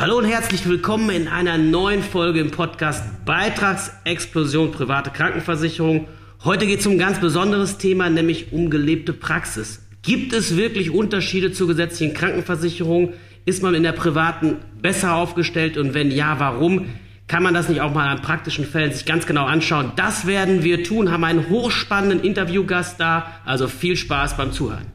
Hallo und herzlich willkommen in einer neuen Folge im Podcast Beitragsexplosion private Krankenversicherung. Heute geht es um ein ganz besonderes Thema, nämlich um gelebte Praxis. Gibt es wirklich Unterschiede zur gesetzlichen Krankenversicherung? Ist man in der privaten besser aufgestellt und wenn ja, warum? Kann man das nicht auch mal an praktischen Fällen sich ganz genau anschauen? Das werden wir tun, haben einen hochspannenden Interviewgast da, also viel Spaß beim Zuhören.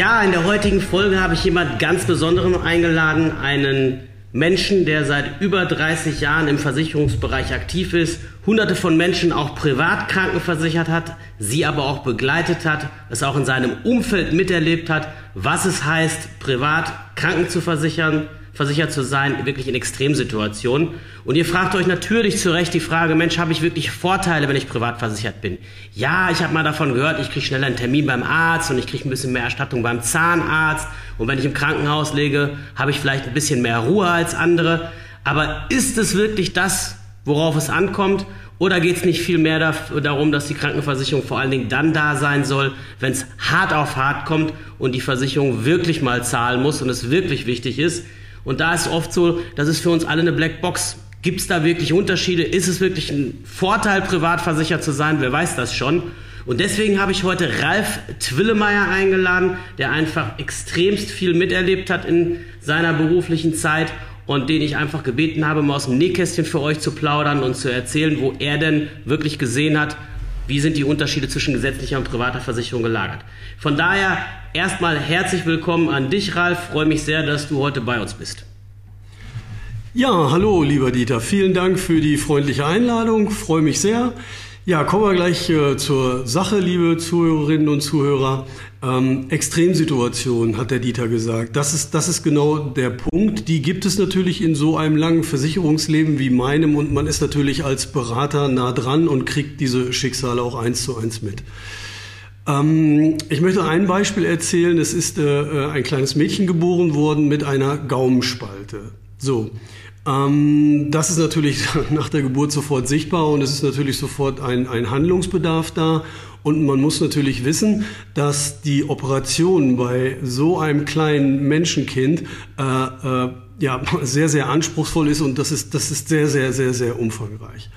Ja, in der heutigen Folge habe ich jemand ganz Besonderen eingeladen, einen Menschen, der seit über 30 Jahren im Versicherungsbereich aktiv ist, hunderte von Menschen auch privat krankenversichert hat, sie aber auch begleitet hat, es auch in seinem Umfeld miterlebt hat, was es heißt, privat Kranken zu versichern, versichert zu sein, wirklich in Extremsituationen. Und ihr fragt euch natürlich zu Recht die Frage, Mensch, habe ich wirklich Vorteile, wenn ich privat versichert bin? Ja, ich habe mal davon gehört, ich kriege schneller einen Termin beim Arzt und ich kriege ein bisschen mehr Erstattung beim Zahnarzt. Und wenn ich im Krankenhaus lege, habe ich vielleicht ein bisschen mehr Ruhe als andere. Aber ist es wirklich das, worauf es ankommt? Oder geht es nicht viel mehr darum, dass die Krankenversicherung vor allen Dingen dann da sein soll, wenn es hart auf hart kommt und die Versicherung wirklich mal zahlen muss und es wirklich wichtig ist? Und da ist oft so, das ist für uns alle eine Blackbox. Gibt es da wirklich Unterschiede? Ist es wirklich ein Vorteil, privat versichert zu sein? Wer weiß das schon? Und deswegen habe ich heute Ralf Twillemeyer eingeladen, der einfach extremst viel miterlebt hat in seiner beruflichen Zeit und den ich einfach gebeten habe, mal aus dem Nähkästchen für euch zu plaudern und zu erzählen, wo er denn wirklich gesehen hat, wie sind die Unterschiede zwischen gesetzlicher und privater Versicherung gelagert. Von daher erstmal herzlich willkommen an dich, Ralf. Freue mich sehr, dass du heute bei uns bist. Ja, hallo, lieber Dieter. Vielen Dank für die freundliche Einladung. Freue mich sehr. Ja, kommen wir gleich äh, zur Sache, liebe Zuhörerinnen und Zuhörer. Ähm, Extremsituation, hat der Dieter gesagt. Das ist, das ist genau der Punkt. Die gibt es natürlich in so einem langen Versicherungsleben wie meinem und man ist natürlich als Berater nah dran und kriegt diese Schicksale auch eins zu eins mit. Ähm, ich möchte ein Beispiel erzählen. Es ist äh, äh ein kleines Mädchen geboren worden mit einer Gaumenspalte. So. Ähm, das ist natürlich nach der Geburt sofort sichtbar und es ist natürlich sofort ein, ein Handlungsbedarf da. Und man muss natürlich wissen, dass die Operation bei so einem kleinen Menschenkind äh, äh, ja, sehr, sehr anspruchsvoll ist und das ist, das ist sehr, sehr, sehr, sehr umfangreich.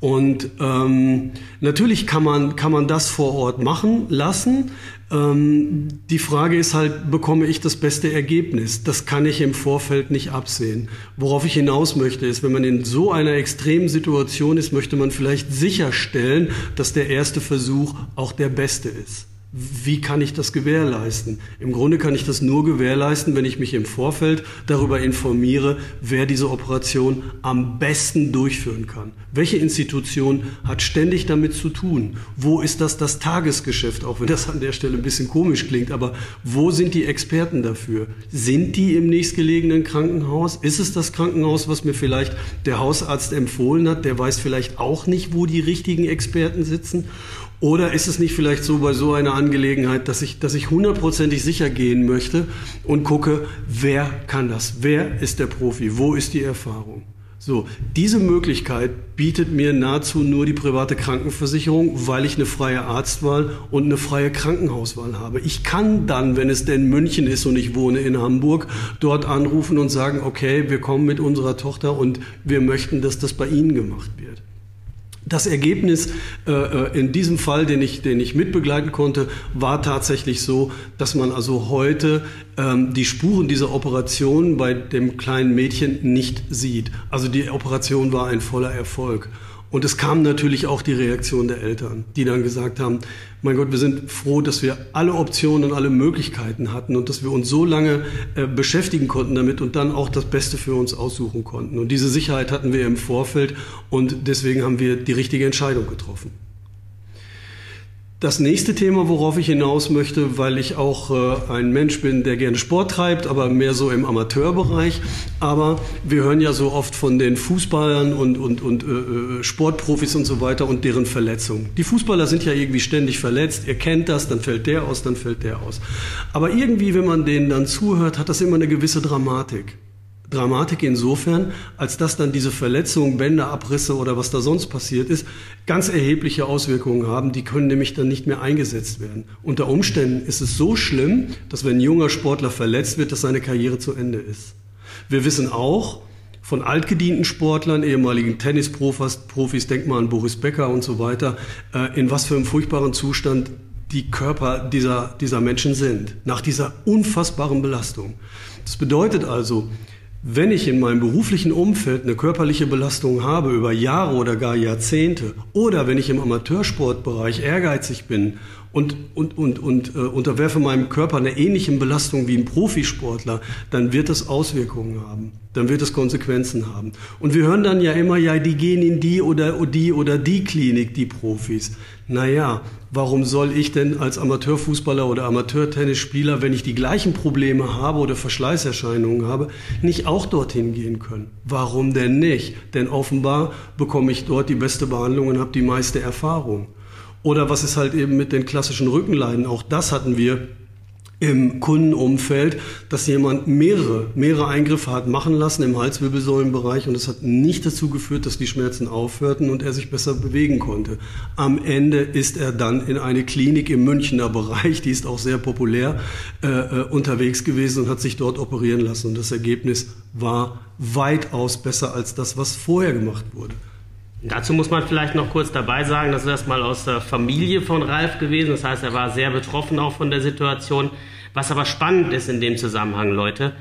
Und ähm, natürlich kann man, kann man das vor Ort machen lassen. Ähm, die Frage ist halt, bekomme ich das beste Ergebnis? Das kann ich im Vorfeld nicht absehen. Worauf ich hinaus möchte, ist, wenn man in so einer extremen Situation ist, möchte man vielleicht sicherstellen, dass der erste Versuch auch der beste ist. Wie kann ich das gewährleisten? Im Grunde kann ich das nur gewährleisten, wenn ich mich im Vorfeld darüber informiere, wer diese Operation am besten durchführen kann. Welche Institution hat ständig damit zu tun? Wo ist das das Tagesgeschäft? Auch wenn das an der Stelle ein bisschen komisch klingt, aber wo sind die Experten dafür? Sind die im nächstgelegenen Krankenhaus? Ist es das Krankenhaus, was mir vielleicht der Hausarzt empfohlen hat? Der weiß vielleicht auch nicht, wo die richtigen Experten sitzen. Oder ist es nicht vielleicht so bei so einer Angelegenheit, dass ich, dass ich hundertprozentig sicher gehen möchte und gucke, wer kann das? Wer ist der Profi? Wo ist die Erfahrung? So, diese Möglichkeit bietet mir nahezu nur die private Krankenversicherung, weil ich eine freie Arztwahl und eine freie Krankenhauswahl habe. Ich kann dann, wenn es denn München ist und ich wohne in Hamburg, dort anrufen und sagen, okay, wir kommen mit unserer Tochter und wir möchten, dass das bei Ihnen gemacht wird. Das Ergebnis äh, äh, in diesem Fall, den ich, den ich mitbegleiten konnte, war tatsächlich so, dass man also heute ähm, die Spuren dieser Operation bei dem kleinen Mädchen nicht sieht. Also die Operation war ein voller Erfolg. Und es kam natürlich auch die Reaktion der Eltern, die dann gesagt haben, mein Gott, wir sind froh, dass wir alle Optionen und alle Möglichkeiten hatten und dass wir uns so lange äh, beschäftigen konnten damit und dann auch das Beste für uns aussuchen konnten. Und diese Sicherheit hatten wir im Vorfeld und deswegen haben wir die richtige Entscheidung getroffen. Das nächste Thema, worauf ich hinaus möchte, weil ich auch äh, ein Mensch bin, der gerne Sport treibt, aber mehr so im Amateurbereich. Aber wir hören ja so oft von den Fußballern und, und, und äh, äh, Sportprofis und so weiter und deren Verletzungen. Die Fußballer sind ja irgendwie ständig verletzt. Ihr kennt das, dann fällt der aus, dann fällt der aus. Aber irgendwie, wenn man denen dann zuhört, hat das immer eine gewisse Dramatik. Dramatik insofern, als dass dann diese Verletzungen, Bänderabrisse oder was da sonst passiert ist, ganz erhebliche Auswirkungen haben. Die können nämlich dann nicht mehr eingesetzt werden. Unter Umständen ist es so schlimm, dass wenn ein junger Sportler verletzt wird, dass seine Karriere zu Ende ist. Wir wissen auch, von altgedienten Sportlern, ehemaligen Tennisprofis, Profis, denk mal an Boris Becker und so weiter, äh, in was für einem furchtbaren Zustand die Körper dieser, dieser Menschen sind, nach dieser unfassbaren Belastung. Das bedeutet also, wenn ich in meinem beruflichen Umfeld eine körperliche Belastung habe über Jahre oder gar Jahrzehnte oder wenn ich im Amateursportbereich ehrgeizig bin und, und, und, und äh, unterwerfe meinem Körper einer ähnlichen Belastung wie ein Profisportler, dann wird es Auswirkungen haben. Dann wird es Konsequenzen haben. Und wir hören dann ja immer, ja, die gehen in die oder die oder die Klinik, die Profis. Naja, warum soll ich denn als Amateurfußballer oder Amateurtennisspieler, wenn ich die gleichen Probleme habe oder Verschleißerscheinungen habe, nicht auch dorthin gehen können? Warum denn nicht? Denn offenbar bekomme ich dort die beste Behandlung und habe die meiste Erfahrung. Oder was ist halt eben mit den klassischen Rückenleiden? Auch das hatten wir im Kundenumfeld, dass jemand mehrere, mehrere Eingriffe hat machen lassen im Halswirbelsäulenbereich und es hat nicht dazu geführt, dass die Schmerzen aufhörten und er sich besser bewegen konnte. Am Ende ist er dann in eine Klinik im Münchner Bereich, die ist auch sehr populär, äh, äh unterwegs gewesen und hat sich dort operieren lassen. Und das Ergebnis war weitaus besser als das, was vorher gemacht wurde. Dazu muss man vielleicht noch kurz dabei sagen, das ist erstmal aus der Familie von Ralf gewesen. Das heißt, er war sehr betroffen auch von der Situation. Was aber spannend ist in dem Zusammenhang, Leute,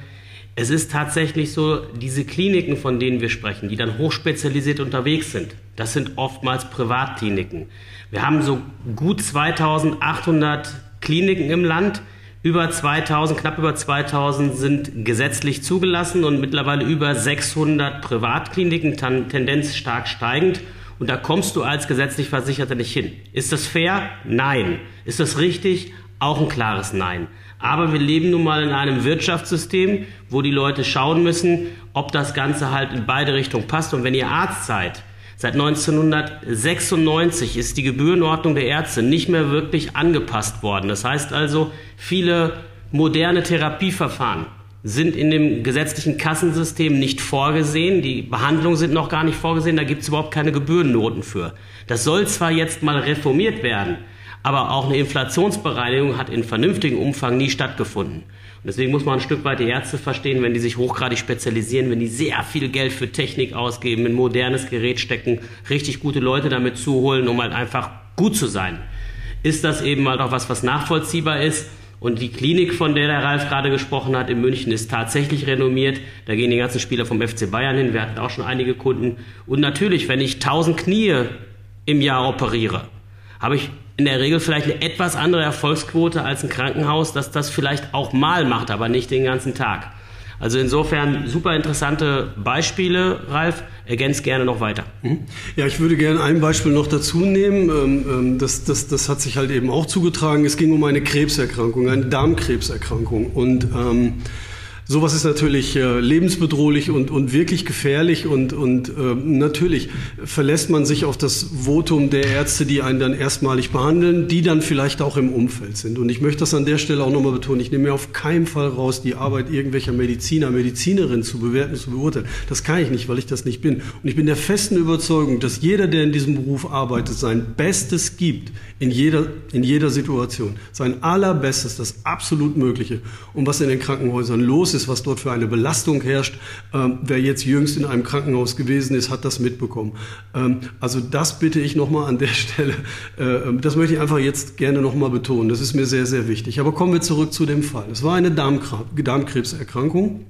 es ist tatsächlich so, diese Kliniken, von denen wir sprechen, die dann hochspezialisiert unterwegs sind, das sind oftmals Privatkliniken. Wir haben so gut 2800 Kliniken im Land. Über 2000, knapp über 2000 sind gesetzlich zugelassen und mittlerweile über 600 Privatkliniken, Tendenz stark steigend. Und da kommst du als gesetzlich Versicherter nicht hin. Ist das fair? Nein. Ist das richtig? Auch ein klares Nein. Aber wir leben nun mal in einem Wirtschaftssystem, wo die Leute schauen müssen, ob das Ganze halt in beide Richtungen passt. Und wenn ihr Arzt seid, Seit 1996 ist die Gebührenordnung der Ärzte nicht mehr wirklich angepasst worden. Das heißt also, viele moderne Therapieverfahren sind in dem gesetzlichen Kassensystem nicht vorgesehen. Die Behandlungen sind noch gar nicht vorgesehen. Da gibt es überhaupt keine Gebührennoten für. Das soll zwar jetzt mal reformiert werden, aber auch eine Inflationsbereinigung hat in vernünftigem Umfang nie stattgefunden. Deswegen muss man ein Stück weit die Ärzte verstehen, wenn die sich hochgradig spezialisieren, wenn die sehr viel Geld für Technik ausgeben, in modernes Gerät stecken, richtig gute Leute damit zuholen, um halt einfach gut zu sein. Ist das eben halt auch was, was nachvollziehbar ist? Und die Klinik, von der der Ralf gerade gesprochen hat, in München, ist tatsächlich renommiert. Da gehen die ganzen Spieler vom FC Bayern hin. Wir hatten auch schon einige Kunden. Und natürlich, wenn ich 1000 Knie im Jahr operiere, habe ich in der Regel vielleicht eine etwas andere Erfolgsquote als ein Krankenhaus, das das vielleicht auch mal macht, aber nicht den ganzen Tag. Also insofern super interessante Beispiele, Ralf. Ergänzt gerne noch weiter. Mhm. Ja, ich würde gerne ein Beispiel noch dazu nehmen. Ähm, ähm, das, das, das hat sich halt eben auch zugetragen. Es ging um eine Krebserkrankung, eine Darmkrebserkrankung. Und ähm, Sowas ist natürlich äh, lebensbedrohlich und, und wirklich gefährlich und, und äh, natürlich verlässt man sich auf das Votum der Ärzte, die einen dann erstmalig behandeln, die dann vielleicht auch im Umfeld sind. Und ich möchte das an der Stelle auch nochmal betonen. Ich nehme mir auf keinen Fall raus, die Arbeit irgendwelcher Mediziner, Medizinerinnen zu bewerten, zu beurteilen. Das kann ich nicht, weil ich das nicht bin. Und ich bin der festen Überzeugung, dass jeder, der in diesem Beruf arbeitet, sein Bestes gibt in jeder, in jeder Situation. Sein allerbestes, das absolut Mögliche. Und was in den Krankenhäusern los ist, was dort für eine Belastung herrscht, ähm, wer jetzt jüngst in einem Krankenhaus gewesen ist, hat das mitbekommen. Ähm, also das bitte ich nochmal an der Stelle. Äh, das möchte ich einfach jetzt gerne nochmal betonen. Das ist mir sehr, sehr wichtig. Aber kommen wir zurück zu dem Fall. Es war eine Darmkrebserkrankung.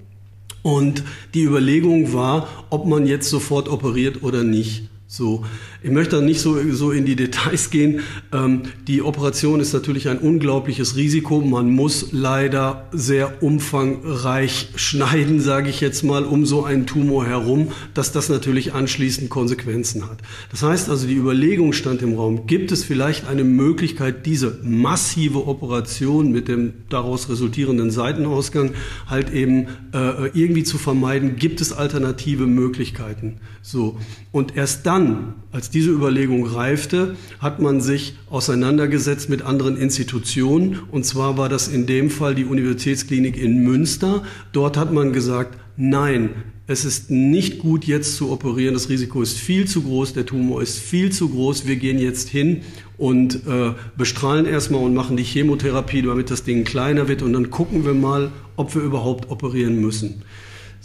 Und die Überlegung war, ob man jetzt sofort operiert oder nicht. So, ich möchte da nicht so, so in die Details gehen. Ähm, die Operation ist natürlich ein unglaubliches Risiko. Man muss leider sehr umfangreich schneiden, sage ich jetzt mal, um so einen Tumor herum, dass das natürlich anschließend Konsequenzen hat. Das heißt also, die Überlegung stand im Raum, gibt es vielleicht eine Möglichkeit, diese massive Operation mit dem daraus resultierenden Seitenausgang halt eben äh, irgendwie zu vermeiden? Gibt es alternative Möglichkeiten? So. Und erst dann, als diese Überlegung reifte, hat man sich auseinandergesetzt mit anderen Institutionen. Und zwar war das in dem Fall die Universitätsklinik in Münster. Dort hat man gesagt, nein, es ist nicht gut jetzt zu operieren, das Risiko ist viel zu groß, der Tumor ist viel zu groß, wir gehen jetzt hin und äh, bestrahlen erstmal und machen die Chemotherapie, damit das Ding kleiner wird und dann gucken wir mal, ob wir überhaupt operieren müssen.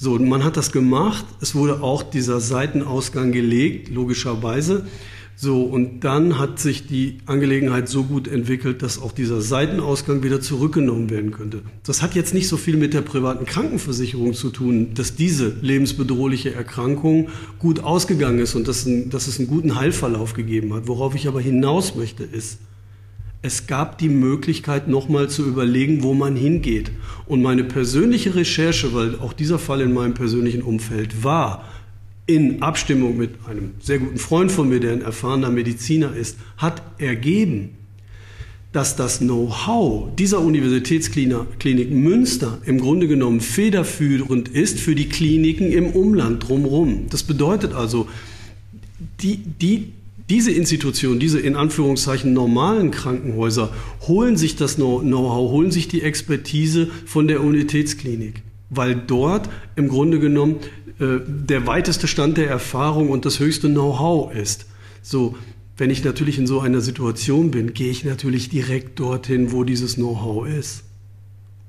So, man hat das gemacht, es wurde auch dieser Seitenausgang gelegt, logischerweise. So, und dann hat sich die Angelegenheit so gut entwickelt, dass auch dieser Seitenausgang wieder zurückgenommen werden könnte. Das hat jetzt nicht so viel mit der privaten Krankenversicherung zu tun, dass diese lebensbedrohliche Erkrankung gut ausgegangen ist und dass, dass es einen guten Heilverlauf gegeben hat. Worauf ich aber hinaus möchte, ist, es gab die Möglichkeit, nochmal zu überlegen, wo man hingeht. Und meine persönliche Recherche, weil auch dieser Fall in meinem persönlichen Umfeld war, in Abstimmung mit einem sehr guten Freund von mir, der ein erfahrener Mediziner ist, hat ergeben, dass das Know-how dieser Universitätsklinik Münster im Grunde genommen federführend ist für die Kliniken im Umland drumherum. Das bedeutet also, die, die, diese Institutionen, diese in Anführungszeichen normalen Krankenhäuser holen sich das Know-how, holen sich die Expertise von der Universitätsklinik, weil dort im Grunde genommen äh, der weiteste Stand der Erfahrung und das höchste Know-how ist. So, wenn ich natürlich in so einer Situation bin, gehe ich natürlich direkt dorthin, wo dieses Know-how ist.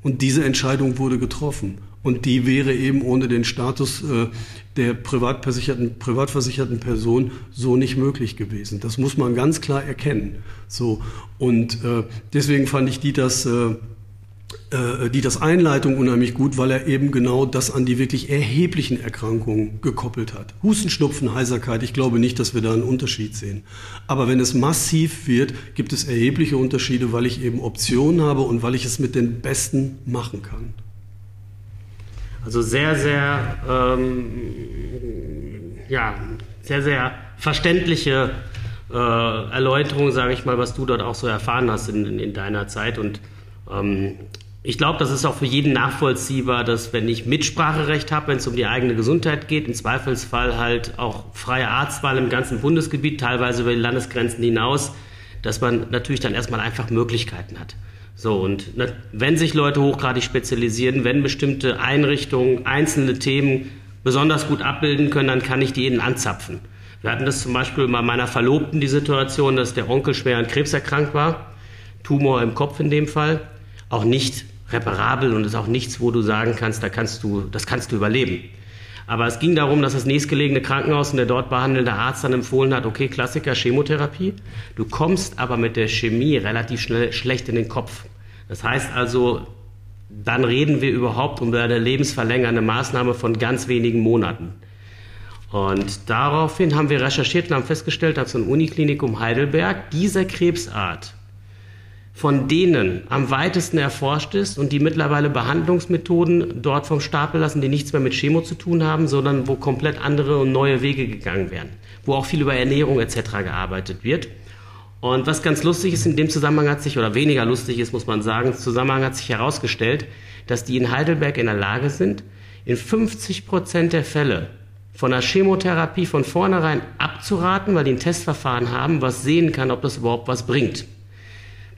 Und diese Entscheidung wurde getroffen. Und die wäre eben ohne den Status äh, der privatversicherten, privatversicherten Person so nicht möglich gewesen. Das muss man ganz klar erkennen. So. Und äh, deswegen fand ich die das die das Einleitung unheimlich gut, weil er eben genau das an die wirklich erheblichen Erkrankungen gekoppelt hat. Husten, Schnupfen, Heiserkeit, ich glaube nicht, dass wir da einen Unterschied sehen. Aber wenn es massiv wird, gibt es erhebliche Unterschiede, weil ich eben Optionen habe und weil ich es mit den Besten machen kann. Also sehr, sehr, ähm, ja, sehr, sehr verständliche äh, Erläuterung, sage ich mal, was du dort auch so erfahren hast in, in, in deiner Zeit. Und ähm, ich glaube, das ist auch für jeden nachvollziehbar, dass wenn ich Mitspracherecht habe, wenn es um die eigene Gesundheit geht, im Zweifelsfall halt auch freie Arztwahl im ganzen Bundesgebiet, teilweise über die Landesgrenzen hinaus, dass man natürlich dann erstmal einfach Möglichkeiten hat. So, und wenn sich Leute hochgradig spezialisieren, wenn bestimmte Einrichtungen einzelne Themen besonders gut abbilden können, dann kann ich die ihnen anzapfen. Wir hatten das zum Beispiel bei meiner Verlobten die Situation, dass der Onkel schwer an Krebs erkrankt war, Tumor im Kopf in dem Fall, auch nicht reparabel und ist auch nichts, wo du sagen kannst, da kannst du, das kannst du überleben. Aber es ging darum, dass das nächstgelegene Krankenhaus und der dort behandelnde Arzt dann empfohlen hat, okay, Klassiker, Chemotherapie. Du kommst aber mit der Chemie relativ schnell schlecht in den Kopf. Das heißt also, dann reden wir überhaupt um eine lebensverlängernde Maßnahme von ganz wenigen Monaten. Und daraufhin haben wir recherchiert und haben festgestellt, dass ein Uniklinikum Heidelberg dieser Krebsart von denen am weitesten erforscht ist und die mittlerweile Behandlungsmethoden dort vom Stapel lassen, die nichts mehr mit Chemo zu tun haben, sondern wo komplett andere und neue Wege gegangen werden, wo auch viel über Ernährung etc. gearbeitet wird. Und was ganz lustig ist, in dem Zusammenhang hat sich, oder weniger lustig ist, muss man sagen, im Zusammenhang hat sich herausgestellt, dass die in Heidelberg in der Lage sind, in 50 Prozent der Fälle von der Chemotherapie von vornherein abzuraten, weil die ein Testverfahren haben, was sehen kann, ob das überhaupt was bringt.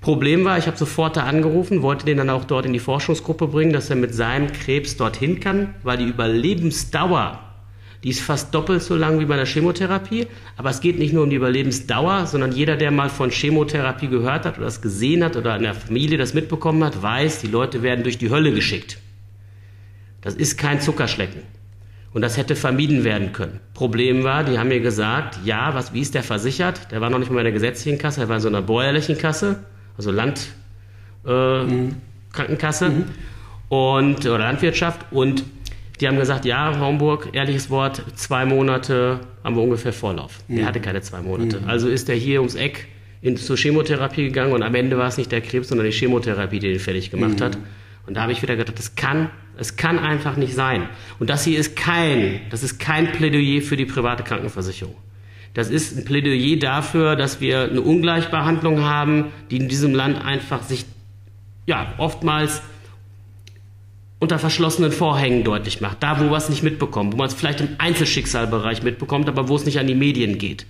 Problem war, ich habe sofort da angerufen, wollte den dann auch dort in die Forschungsgruppe bringen, dass er mit seinem Krebs dorthin kann, weil die Überlebensdauer, die ist fast doppelt so lang wie bei der Chemotherapie. Aber es geht nicht nur um die Überlebensdauer, sondern jeder, der mal von Chemotherapie gehört hat oder das gesehen hat oder in der Familie das mitbekommen hat, weiß, die Leute werden durch die Hölle geschickt. Das ist kein Zuckerschlecken. Und das hätte vermieden werden können. Problem war, die haben mir gesagt, ja, was, wie ist der versichert? Der war noch nicht mal in der gesetzlichen Kasse, er war in so einer bäuerlichen Kasse also Landkrankenkasse äh, mhm. und oder Landwirtschaft und die haben gesagt, ja, Homburg, ehrliches Wort, zwei Monate haben wir ungefähr Vorlauf. Mhm. Er hatte keine zwei Monate. Mhm. Also ist er hier ums Eck in, zur Chemotherapie gegangen und am Ende war es nicht der Krebs, sondern die Chemotherapie, die den fertig gemacht mhm. hat. Und da habe ich wieder gedacht, das kann, es kann einfach nicht sein. Und das hier ist kein, das ist kein Plädoyer für die private Krankenversicherung. Das ist ein Plädoyer dafür, dass wir eine Ungleichbehandlung haben, die in diesem Land einfach sich ja, oftmals unter verschlossenen Vorhängen deutlich macht. Da, wo wir es nicht mitbekommen, wo man es vielleicht im Einzelschicksalbereich mitbekommt, aber wo es nicht an die Medien geht.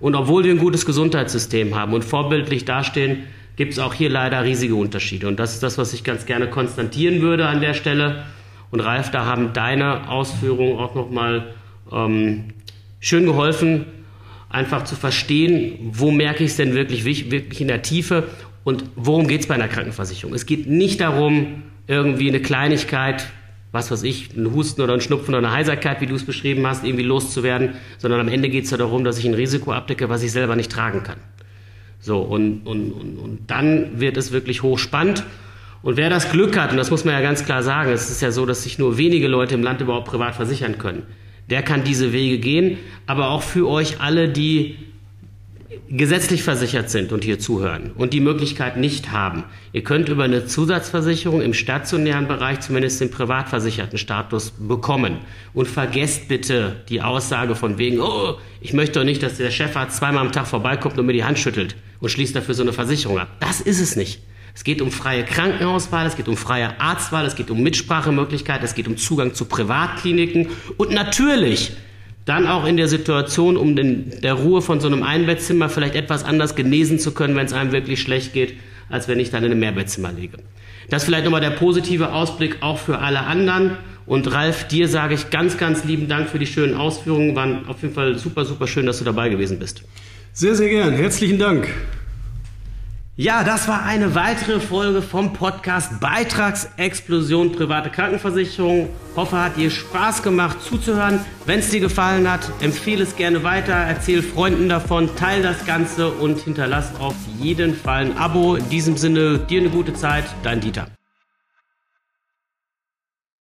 Und obwohl wir ein gutes Gesundheitssystem haben und vorbildlich dastehen, gibt es auch hier leider riesige Unterschiede. Und das ist das, was ich ganz gerne konstatieren würde an der Stelle. Und Ralf, da haben deine Ausführungen auch nochmal ähm, schön geholfen, einfach zu verstehen, wo merke ich es denn wirklich, wirklich in der Tiefe und worum geht es bei einer Krankenversicherung. Es geht nicht darum, irgendwie eine Kleinigkeit, was weiß ich, ein Husten oder ein Schnupfen oder eine Heiserkeit, wie du es beschrieben hast, irgendwie loszuwerden, sondern am Ende geht es ja darum, dass ich ein Risiko abdecke, was ich selber nicht tragen kann. So, und, und, und, und dann wird es wirklich hochspannend. Und wer das Glück hat, und das muss man ja ganz klar sagen, es ist ja so, dass sich nur wenige Leute im Land überhaupt privat versichern können, der kann diese Wege gehen. Aber auch für euch alle, die gesetzlich versichert sind und hier zuhören und die Möglichkeit nicht haben. Ihr könnt über eine Zusatzversicherung im stationären Bereich zumindest den privatversicherten Status bekommen. Und vergesst bitte die Aussage von wegen, oh, ich möchte doch nicht, dass der Chefarzt zweimal am Tag vorbeikommt und mir die Hand schüttelt und schließt dafür so eine Versicherung ab. Das ist es nicht. Es geht um freie Krankenhauswahl, es geht um freie Arztwahl, es geht um Mitsprachemöglichkeit, es geht um Zugang zu Privatkliniken und natürlich dann auch in der Situation, um in der Ruhe von so einem Einbettzimmer vielleicht etwas anders genesen zu können, wenn es einem wirklich schlecht geht, als wenn ich dann in einem Mehrbettzimmer liege. Das vielleicht nochmal der positive Ausblick auch für alle anderen. Und Ralf, dir sage ich ganz, ganz lieben Dank für die schönen Ausführungen. Waren auf jeden Fall super, super schön, dass du dabei gewesen bist. Sehr, sehr gern. Herzlichen Dank. Ja, das war eine weitere Folge vom Podcast Beitragsexplosion private Krankenversicherung. Hoffe, hat dir Spaß gemacht zuzuhören. Wenn es dir gefallen hat, empfehle es gerne weiter, erzähl Freunden davon, teile das Ganze und hinterlass auf jeden Fall ein Abo. In diesem Sinne, dir eine gute Zeit, dein Dieter.